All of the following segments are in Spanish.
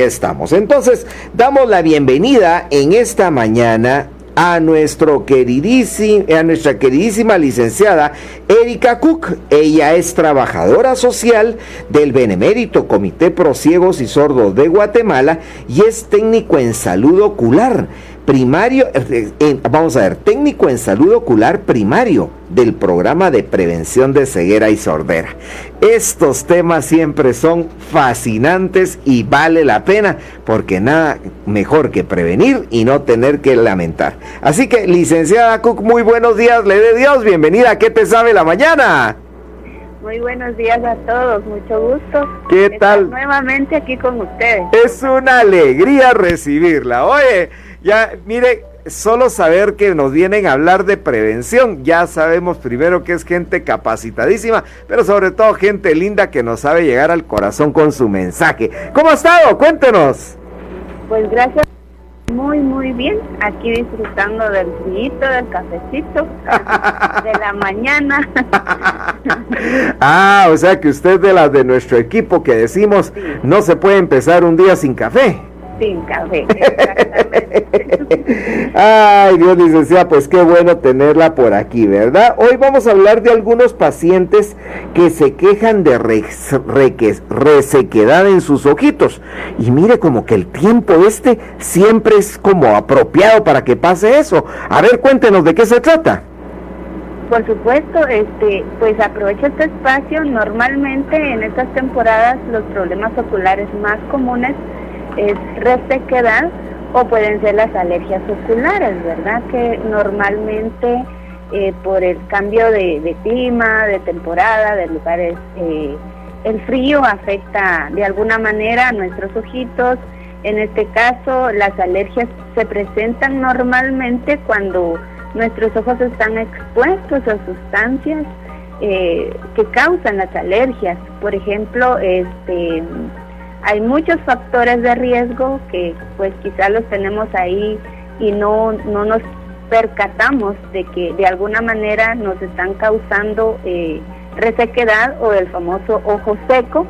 Estamos. Entonces, damos la bienvenida en esta mañana a nuestro queridísimo, a nuestra queridísima licenciada Erika Cook. Ella es trabajadora social del Benemérito Comité Pro Ciegos y Sordos de Guatemala y es técnico en salud ocular primario, eh, vamos a ver, técnico en salud ocular primario del programa de prevención de ceguera y sordera. Estos temas siempre son fascinantes y vale la pena porque nada mejor que prevenir y no tener que lamentar. Así que, licenciada Cook, muy buenos días, le de Dios, bienvenida, ¿qué te sabe la mañana? Muy buenos días a todos, mucho gusto. ¿Qué tal? Nuevamente aquí con ustedes. Es una alegría recibirla. Oye, ya, mire, solo saber que nos vienen a hablar de prevención, ya sabemos primero que es gente capacitadísima, pero sobre todo gente linda que nos sabe llegar al corazón con su mensaje. ¿Cómo ha estado? Cuéntenos. Pues gracias. Muy, muy bien. Aquí disfrutando del frío, del cafecito, de la mañana. ah, o sea que usted de las de nuestro equipo que decimos no se puede empezar un día sin café sin café. Exactamente. Ay, Dios licenciada, pues qué bueno tenerla por aquí, ¿verdad? Hoy vamos a hablar de algunos pacientes que se quejan de resequedad en sus ojitos. Y mire como que el tiempo este siempre es como apropiado para que pase eso. A ver, cuéntenos de qué se trata. Por supuesto, este, pues aprovecho este espacio. Normalmente en estas temporadas los problemas oculares más comunes es resequedad o pueden ser las alergias oculares, ¿verdad? Que normalmente eh, por el cambio de, clima, de temporada, de lugares, eh, el frío afecta de alguna manera a nuestros ojitos. En este caso, las alergias se presentan normalmente cuando nuestros ojos están expuestos a sustancias eh, que causan las alergias. Por ejemplo, este hay muchos factores de riesgo que pues quizás los tenemos ahí y no, no nos percatamos de que de alguna manera nos están causando eh, resequedad o el famoso ojo seco,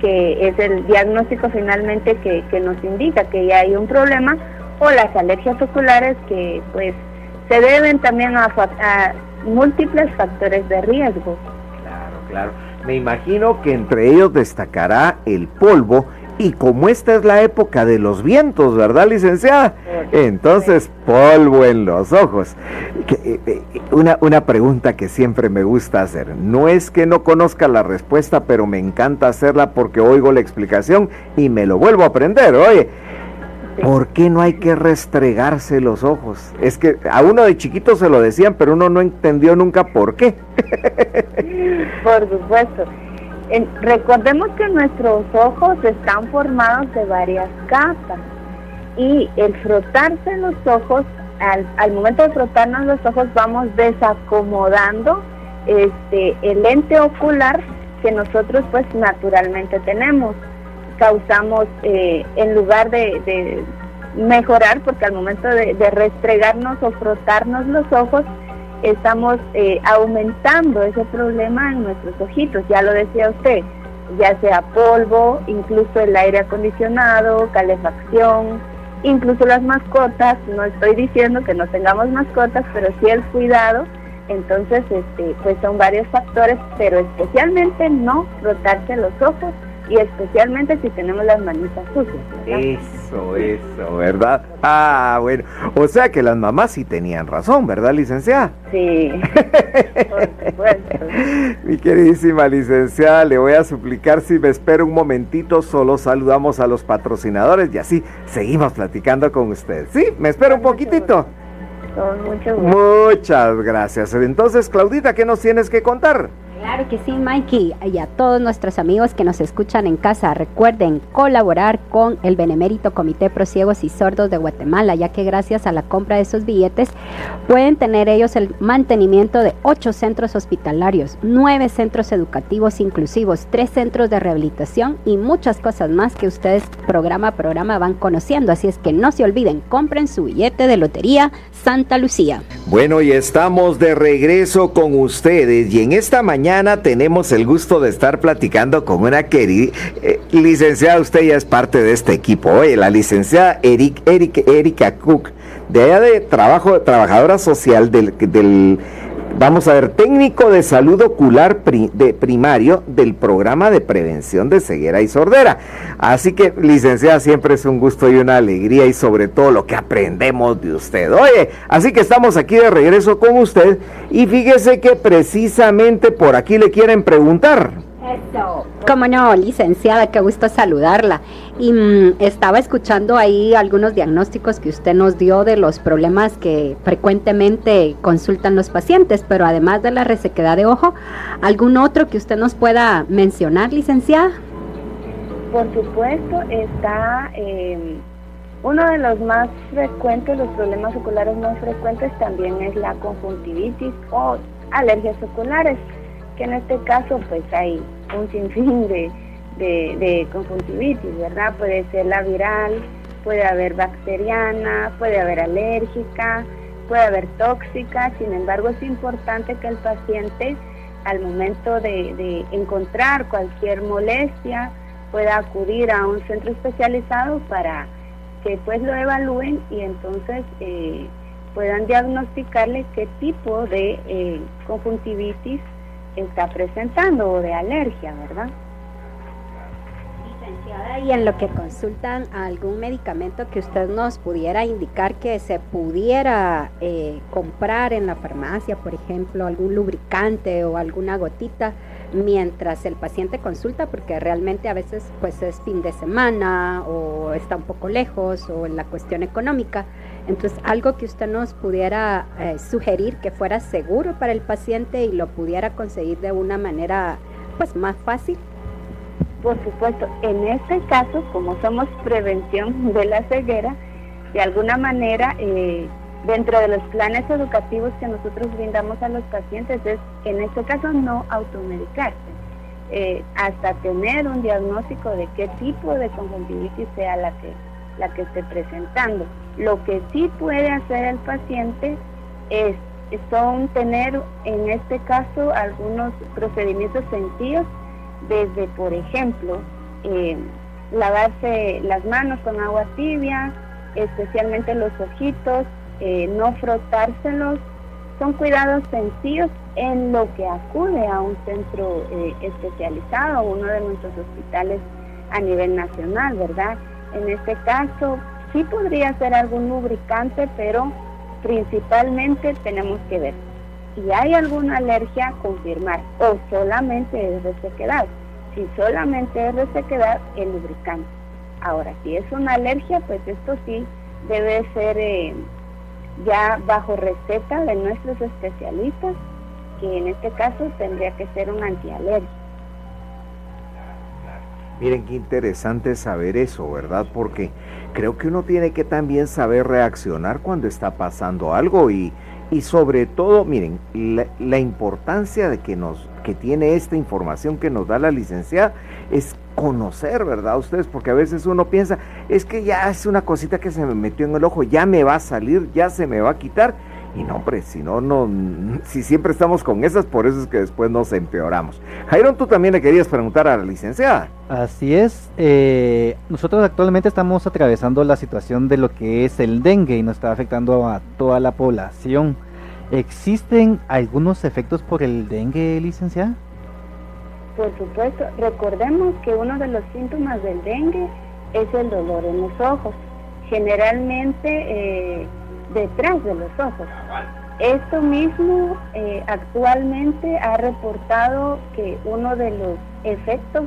que es el diagnóstico finalmente que, nos indica que ya hay un problema, o las alergias oculares que pues se deben también a, a múltiples factores de riesgo. Claro, claro. Me imagino que entre ellos destacará el polvo y como esta es la época de los vientos, ¿verdad, licenciada? Entonces, polvo en los ojos. Eh, eh, una, una pregunta que siempre me gusta hacer. No es que no conozca la respuesta, pero me encanta hacerla porque oigo la explicación y me lo vuelvo a aprender. Oye, ¿Por qué no hay que restregarse los ojos? Es que a uno de chiquito se lo decían, pero uno no entendió nunca por qué. Por supuesto. recordemos que nuestros ojos están formados de varias capas y el frotarse los ojos, al, al momento de frotarnos los ojos vamos desacomodando este, el lente ocular que nosotros pues naturalmente tenemos causamos, eh, en lugar de, mejorar, porque al momento de, restregarnos o frotarnos los ojos, estamos eh, aumentando ese problema en nuestros ojitos, ya lo decía usted, ya sea polvo, incluso el aire acondicionado, calefacción, incluso las mascotas, no estoy diciendo que no tengamos mascotas, pero sí el cuidado, entonces este, pues son varios factores, pero especialmente no frotarse los ojos y especialmente si tenemos las manitas sucias. Eso, eso, ¿verdad? Ah, bueno. O sea que las mamás sí tenían razón, ¿verdad, licenciada? Sí, Mi queridísima licenciada, le voy a suplicar si me espera un momentito, solo saludamos a los patrocinadores y así seguimos platicando con usted. ¿Sí? ¿Me espera un poquitito? Con mucho gusto. Muchas gracias. Entonces, Claudita, ¿qué nos tienes que contar? Claro que sí, Mikey. Y a todos nuestros amigos que nos escuchan en casa, recuerden colaborar con el Benemérito Comité Pro Ciegos y Sordos de Guatemala, ya que gracias a la compra de esos billetes pueden tener ellos el mantenimiento de ocho centros hospitalarios, nueve centros educativos inclusivos, tres centros de rehabilitación y muchas cosas más que ustedes programa a programa van conociendo. Así es que no se olviden, compren su billete de lotería Santa Lucía. Bueno, y estamos de regreso con ustedes y en esta mañana mañana tenemos el gusto de estar platicando con una querida eh, licenciada, usted ya es parte de este equipo. Oye, la licenciada Eric, Erika Cook, de allá de trabajo, trabajadora social del Vamos a ver, técnico de salud ocular de primario del programa de prevención de ceguera y sordera. Así que, licenciada, siempre es un gusto y una alegría y sobre todo lo que aprendemos de usted. Oye, así que estamos aquí de regreso con usted y fíjese que precisamente por aquí le quieren preguntar. Eso. Como no, licenciada, qué gusto saludarla. Y mm, estaba escuchando ahí algunos diagnósticos que usted nos dio de los problemas que frecuentemente consultan los pacientes, pero además de la resequedad de ojo, ¿algún otro que usted nos pueda mencionar, licenciada? Por supuesto, está em, uno de los más frecuentes, los problemas oculares más frecuentes también es la conjuntivitis o alergias oculares que en este caso pues hay un sinfín de, de, conjuntivitis, ¿verdad? Puede ser la viral, puede haber bacteriana, puede haber alérgica, puede haber tóxica, sin embargo es importante que el paciente al momento de, encontrar cualquier molestia pueda acudir a un centro especializado para que pues lo evalúen y entonces eh, puedan diagnosticarle qué tipo de eh, conjuntivitis está presentando o de alergia, ¿verdad? Y en lo que consultan algún medicamento que usted nos pudiera indicar que se pudiera eh, comprar en la farmacia, por ejemplo, algún lubricante o alguna gotita mientras el paciente consulta, porque realmente a veces pues es fin de semana o está un poco lejos o en la cuestión económica. Entonces, algo que usted nos pudiera eh, sugerir que fuera seguro para el paciente y lo pudiera conseguir de una manera pues más fácil. Por supuesto, en este caso, como somos prevención de la ceguera, de alguna manera, eh, dentro de los planes educativos que nosotros brindamos a los pacientes, es en este caso no automedicarse, eh, hasta tener un diagnóstico de qué tipo de conjuntivitis sea la que, la que esté presentando. Lo que sí puede hacer el paciente es son tener en este caso algunos procedimientos sencillos, desde por ejemplo eh, lavarse las manos con agua tibia, especialmente los ojitos, eh, no frotárselos, son cuidados sencillos en lo que acude a un centro eh, especializado, uno de nuestros hospitales a nivel nacional, ¿verdad? En este caso, Sí podría ser algún lubricante, pero principalmente tenemos que ver si hay alguna alergia, confirmar, o solamente es resequedad. Si solamente es resequedad, el lubricante. Ahora, si es una alergia, pues esto sí debe ser eh, ya bajo receta de nuestros especialistas, que en este caso tendría que ser un antialérgico. Miren qué interesante saber eso, ¿verdad? Porque creo que uno tiene que también saber reaccionar cuando está pasando algo y, y sobre todo, miren, la, importancia de que nos que tiene esta información que nos da la licenciada es conocer, ¿verdad? Ustedes, porque a veces uno piensa, es que ya es una cosita que se me metió en el ojo, ya me va a salir, ya se me va a quitar y no, hombre, si no, no, si siempre estamos con esas, por eso es que después nos empeoramos. Jairón, tú también le querías preguntar a la licenciada. Así es, eh, nosotros actualmente estamos atravesando la situación de lo que es el dengue y nos está afectando a toda la población. ¿Existen algunos efectos por el dengue, licenciada? Por supuesto, recordemos que uno de los síntomas del dengue es el dolor en los ojos. Generalmente eh, detrás de los ojos. Esto mismo eh, actualmente ha reportado que uno de los efectos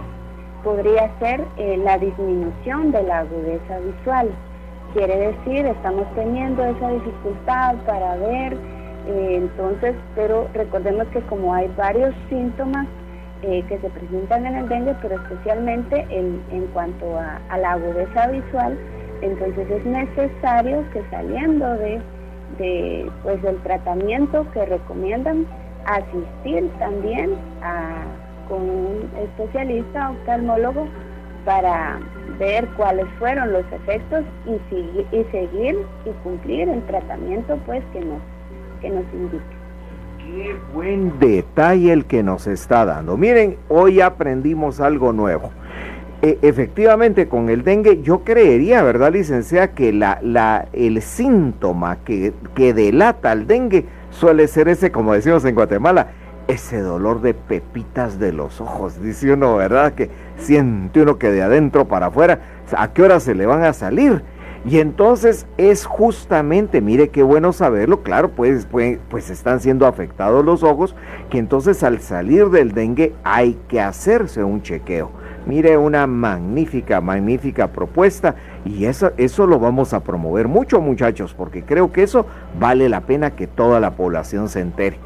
podría ser eh, la disminución de la agudeza visual. Quiere decir, estamos teniendo esa dificultad para ver, eh, entonces, pero recordemos que como hay varios síntomas que se presentan en el dengue, pero especialmente en, en cuanto a la agudeza visual, entonces es necesario que saliendo de, pues del tratamiento que recomiendan, asistir también con un especialista oftalmólogo para ver cuáles fueron los efectos y, y seguir y cumplir el tratamiento pues que nos, que nos indique. Qué buen detalle el que nos está dando. Miren, hoy aprendimos algo nuevo. E, efectivamente, con el dengue, yo creería, ¿verdad, licenciada, que la, la, el síntoma que, que delata el dengue suele ser ese, como decimos en Guatemala, ese dolor de pepitas de los ojos, dice uno, ¿verdad? Que siente uno que de adentro para afuera, ¿a qué hora se le van a salir? Y entonces es justamente, mire qué bueno saberlo, claro, pues, pues, pues están siendo afectados los ojos, que entonces al salir del dengue hay que hacerse un chequeo. Mire, una magnífica, magnífica propuesta y eso, eso lo vamos a promover mucho muchachos, porque creo que eso vale la pena que toda la población se entere.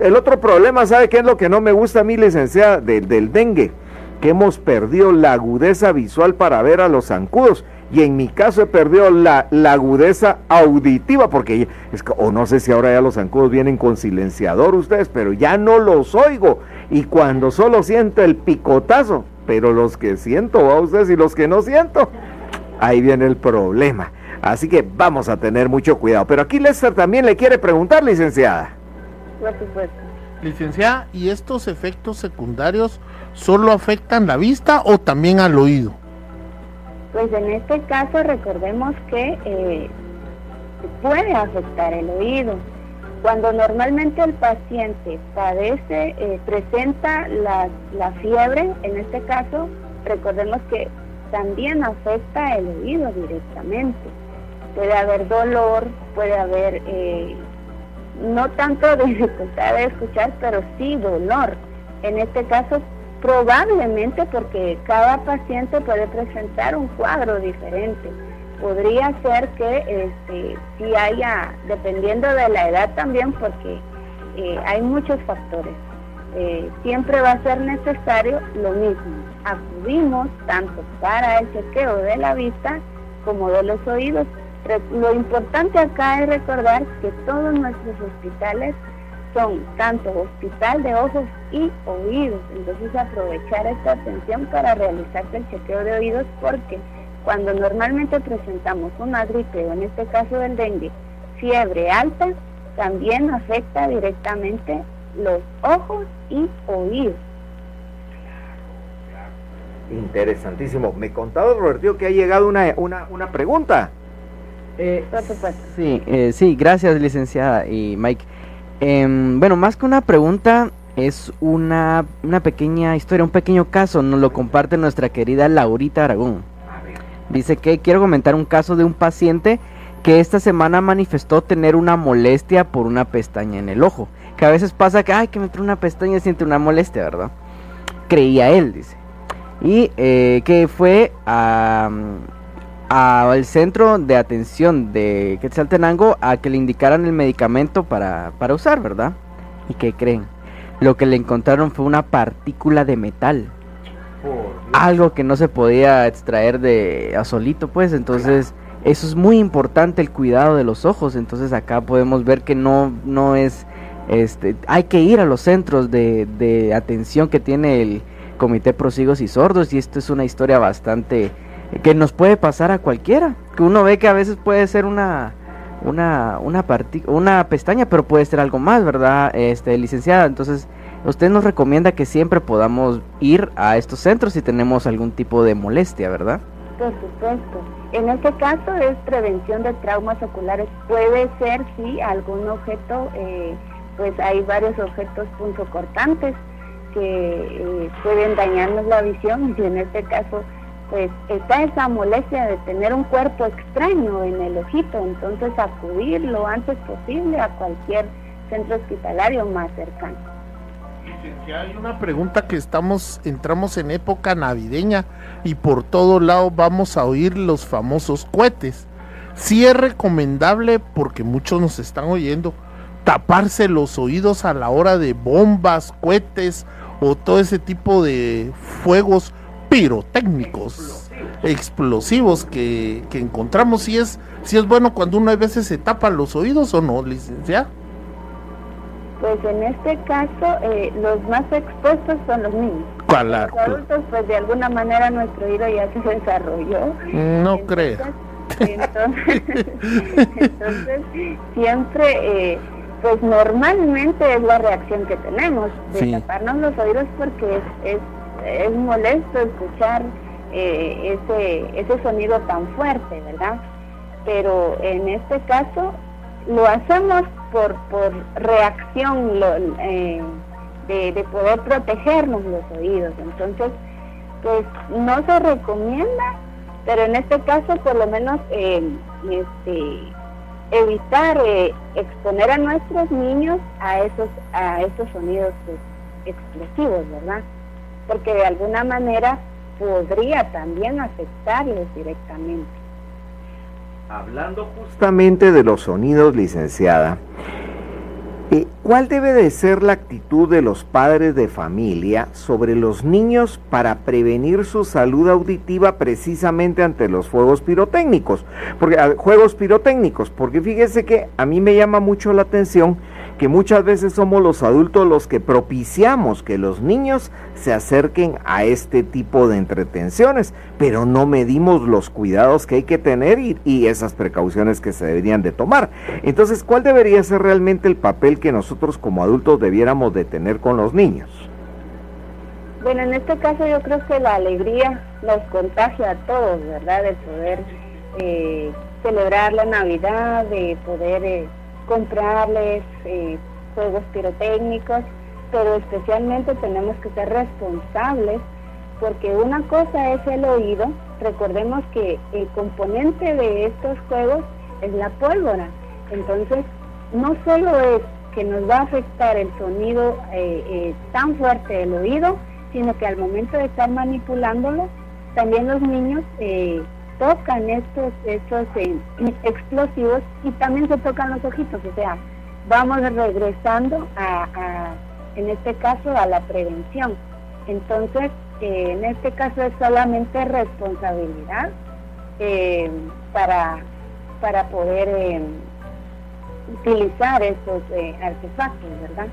el otro problema, ¿sabe qué es lo que no me gusta a mí, licenciada, del, del dengue? Que hemos perdido la agudeza visual para ver a los zancudos y en mi caso he perdido la, agudeza auditiva, porque es o no sé si ahora ya los zancudos vienen con silenciador ustedes, pero ya no los oigo. Y cuando solo siento el picotazo, pero los que siento, a ustedes y los que no siento, ahí viene el problema. Así que vamos a tener mucho cuidado. Pero aquí Lester también le quiere preguntar, licenciada. Por supuesto. Licenciada, ¿y estos efectos secundarios solo afectan la vista o también al oído? Pues en este caso recordemos que eh, puede afectar el oído. Cuando normalmente el paciente padece, eh, presenta la, la, fiebre, en este caso, recordemos que también afecta el oído directamente. Puede haber dolor, puede haber eh, no tanto dificultad de escuchar, pero sí dolor. En este caso Probablemente porque cada paciente puede presentar un cuadro diferente. Podría ser que este, si haya, dependiendo de la edad también, porque eh, hay muchos factores. Eh, siempre va a ser necesario lo mismo. Acudimos tanto para el chequeo de la vista como de los oídos. Lo importante acá es recordar que todos nuestros hospitales son tanto hospital de ojos y oídos. Entonces aprovechar esta atención para realizarse el chequeo de oídos porque cuando normalmente presentamos una gripe o en este caso del dengue, fiebre alta, también afecta directamente los ojos y oídos. Interesantísimo. Me contaba Roberto que ha llegado una, una, una pregunta. Eh, sí, eh, sí, gracias licenciada y Mike. Em, bueno, más que una pregunta, es una, una pequeña historia, un pequeño caso. Nos lo comparte nuestra querida Laurita Aragón. Dice que quiero comentar un caso de un paciente que esta semana manifestó tener una molestia por una pestaña en el ojo. Que a veces pasa que, ay, que me trae una pestaña y siente una molestia, ¿verdad? Creía él, dice. Y eh, que fue a, al centro de atención de Quetzaltenango a que le indicaran el medicamento para, para usar, ¿verdad? ¿Y qué creen? Lo que le encontraron fue una partícula de metal. Algo que no se podía extraer de a solito, pues. Entonces, eso es muy importante el cuidado de los ojos. Entonces, acá podemos ver que no, no es. Este, hay que ir a los centros de, de atención que tiene el Comité Prosigos y Sordos. Y esto es una historia bastante que nos puede pasar a cualquiera. Que uno ve que a veces puede ser una una una, una pestaña, pero puede ser algo más, ¿verdad? Este, licenciada, entonces usted nos recomienda que siempre podamos ir a estos centros si tenemos algún tipo de molestia, ¿verdad? Por supuesto. En este caso es prevención de traumas oculares. Puede ser, sí, algún objeto, eh, pues hay varios objetos punzocortantes que eh, pueden dañarnos la visión y en este caso pues está esa molestia de tener un cuerpo extraño en el ojito, entonces acudir lo antes posible a cualquier centro hospitalario más cercano. hay una pregunta que estamos, entramos en época navideña y por todo lado vamos a oír los famosos cohetes. Si es recomendable, porque muchos nos están oyendo, taparse los oídos a la hora de bombas, cohetes o todo ese tipo de fuegos pirotécnicos explosivos que, encontramos. Si es, si es bueno cuando uno a veces se tapa los oídos o no, licenciada. Pues en este caso, eh, los más expuestos son los niños. Claro. Los adultos, pues de alguna manera nuestro oído ya se desarrolló. No creo. Entonces, entonces, siempre, eh, pues normalmente es la reacción que tenemos, de taparnos los oídos porque es, es, molesto escuchar eh, ese, ese sonido tan fuerte, ¿verdad? Pero en este caso lo hacemos por, por reacción eh, de, poder protegernos los oídos. Entonces, pues no se recomienda, pero en este caso por lo menos eh, este, evitar eh, exponer a nuestros niños a esos, a esos sonidos pues, explosivos, ¿verdad? Porque de alguna manera podría también afectarles directamente. Hablando justamente de los sonidos, licenciada, eh, ¿cuál debe de ser la actitud de los padres de familia sobre los niños para prevenir su salud auditiva precisamente ante los fuegos pirotécnicos? Porque juegos pirotécnicos, porque fíjese que a mí me llama mucho la atención que muchas veces somos los adultos los que propiciamos que los niños se acerquen a este tipo de entretenciones, pero no medimos los cuidados que hay que tener y, esas precauciones que se deberían de tomar. Entonces, ¿cuál debería ser realmente el papel que nosotros como adultos debiéramos de tener con los niños? Bueno, en este caso yo creo que la alegría nos contagia a todos, ¿verdad? De poder eh, celebrar la Navidad, de poder... Eh, comprarles eh, juegos pirotécnicos, pero especialmente tenemos que ser responsables porque una cosa es el oído, recordemos que el componente de estos juegos es la pólvora, entonces no solo es que nos va a afectar el sonido eh, eh, tan fuerte del oído, sino que al momento de estar manipulándolo, también los niños tocan estos, estos eh, explosivos y también se tocan los ojitos, o sea, vamos regresando a, en este caso, a la prevención. Entonces, eh, en este caso es solamente responsabilidad eh, para, para poder utilizar estos artefactos, ¿verdad?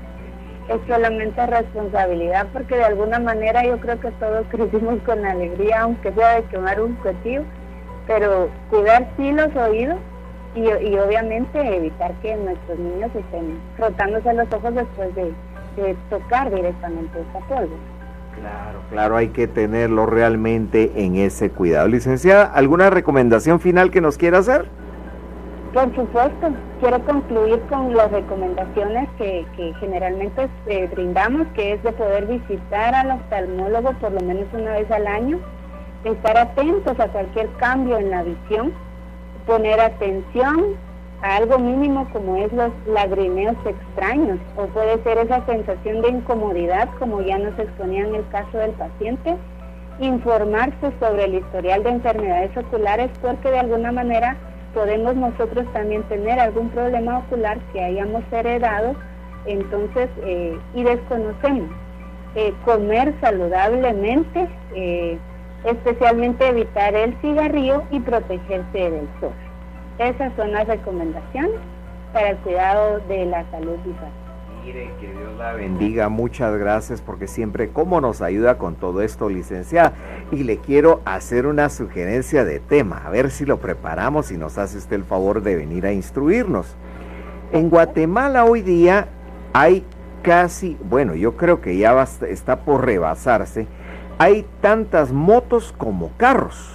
Es solamente responsabilidad porque de alguna manera yo creo que todos crecimos con alegría, aunque sea de quemar un cuetillo, pero cuidar sí los oídos y, obviamente evitar que nuestros niños estén frotándose los ojos después de, tocar directamente esta polvo. Claro, claro, hay que tenerlo realmente en ese cuidado. Licenciada, ¿alguna recomendación final que nos quiera hacer? Por supuesto, quiero concluir con las recomendaciones que, generalmente eh, brindamos, que es de poder visitar al oftalmólogo por lo menos una vez al año, estar atentos a cualquier cambio en la visión, poner atención a algo mínimo como es los lagrimeos extraños o puede ser esa sensación de incomodidad como ya nos exponía en el caso del paciente, informarse sobre el historial de enfermedades oculares porque de alguna manera podemos nosotros también tener algún problema ocular que hayamos heredado entonces eh, y desconocemos. Eh, comer saludablemente, eh, especialmente evitar el cigarrillo y protegerse del sol. Esas son las recomendaciones para el cuidado de la salud visual. Mire, que Dios la bendiga, muchas gracias porque siempre como nos ayuda con todo esto, licenciada. Y le quiero hacer una sugerencia de tema, a ver si lo preparamos y nos hace usted el favor de venir a instruirnos. En Guatemala hoy día hay casi, bueno, yo creo que ya está por rebasarse, hay tantas motos como carros.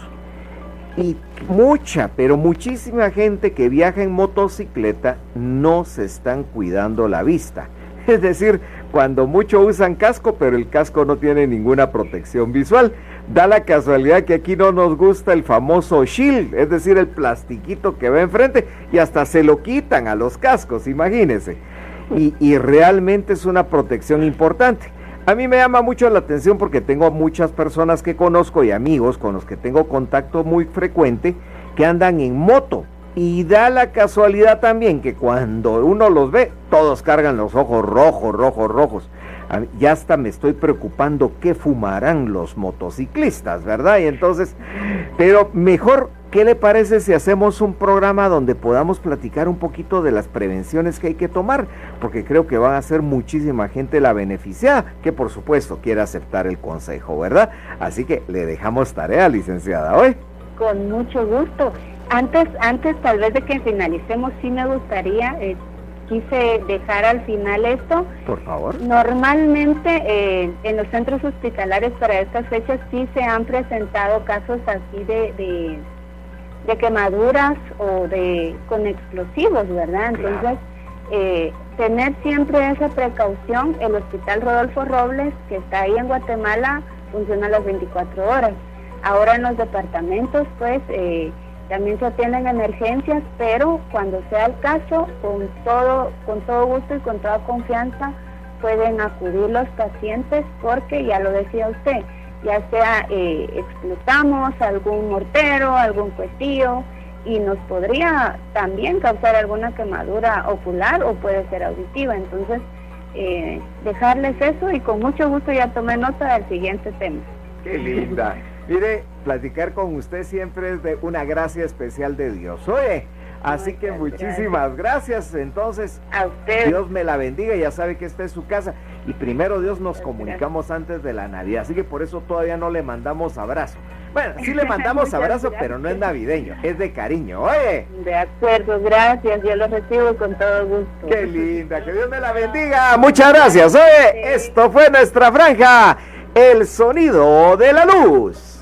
Y mucha, pero muchísima gente que viaja en motocicleta no se están cuidando la vista. Es decir, cuando mucho usan casco, pero el casco no tiene ninguna protección visual. Da la casualidad que aquí no nos gusta el famoso shield, es decir, el plastiquito que va enfrente y hasta se lo quitan a los cascos, imagínense. Y, y realmente es una protección importante. A mí me llama mucho la atención porque tengo muchas personas que conozco y amigos con los que tengo contacto muy frecuente que andan en moto. Y da la casualidad también que cuando uno los ve, todos cargan los ojos rojos, rojos, rojos. Ya hasta me estoy preocupando qué fumarán los motociclistas, ¿verdad? Y entonces, pero mejor ¿Qué le parece si hacemos un programa donde podamos platicar un poquito de las prevenciones que hay que tomar? Porque creo que va a ser muchísima gente la beneficiada, que por supuesto quiere aceptar el consejo, ¿verdad? Así que le dejamos tarea, licenciada, hoy. Con mucho gusto. Antes, antes tal vez de que finalicemos, sí me gustaría eh, quise dejar al final esto. Por favor. Normalmente eh, en los centros hospitalarios para estas fechas sí se han presentado casos así de, de, quemaduras o de con explosivos, ¿verdad? Entonces, eh, tener siempre esa precaución. El Hospital Rodolfo Robles, que está ahí en Guatemala, funciona las 24 horas. Ahora en los departamentos, pues, eh, también se atienden emergencias, pero cuando sea el caso, con todo, con todo gusto y con toda confianza, pueden acudir los pacientes porque, ya lo decía usted, ya sea eh, explotamos algún mortero, algún cuestillo, y nos podría también causar alguna quemadura ocular o puede ser auditiva. Entonces, eh, dejarles eso y con mucho gusto ya tomé nota del siguiente tema. Qué linda. Mire, platicar con usted siempre es de una gracia especial de Dios. Oye, así que muchísimas gracias. Entonces, a usted. Dios me la bendiga, ya sabe que esta es su casa. Y primero Dios nos comunicamos antes de la Navidad, así que por eso todavía no le mandamos abrazo. Bueno, sí le mandamos abrazo, pero no es navideño, es de cariño. Oye. De acuerdo, gracias, yo lo recibo con todo gusto. Qué linda, que Dios me la bendiga. Muchas gracias. Oye, esto fue nuestra franja, el sonido de la luz.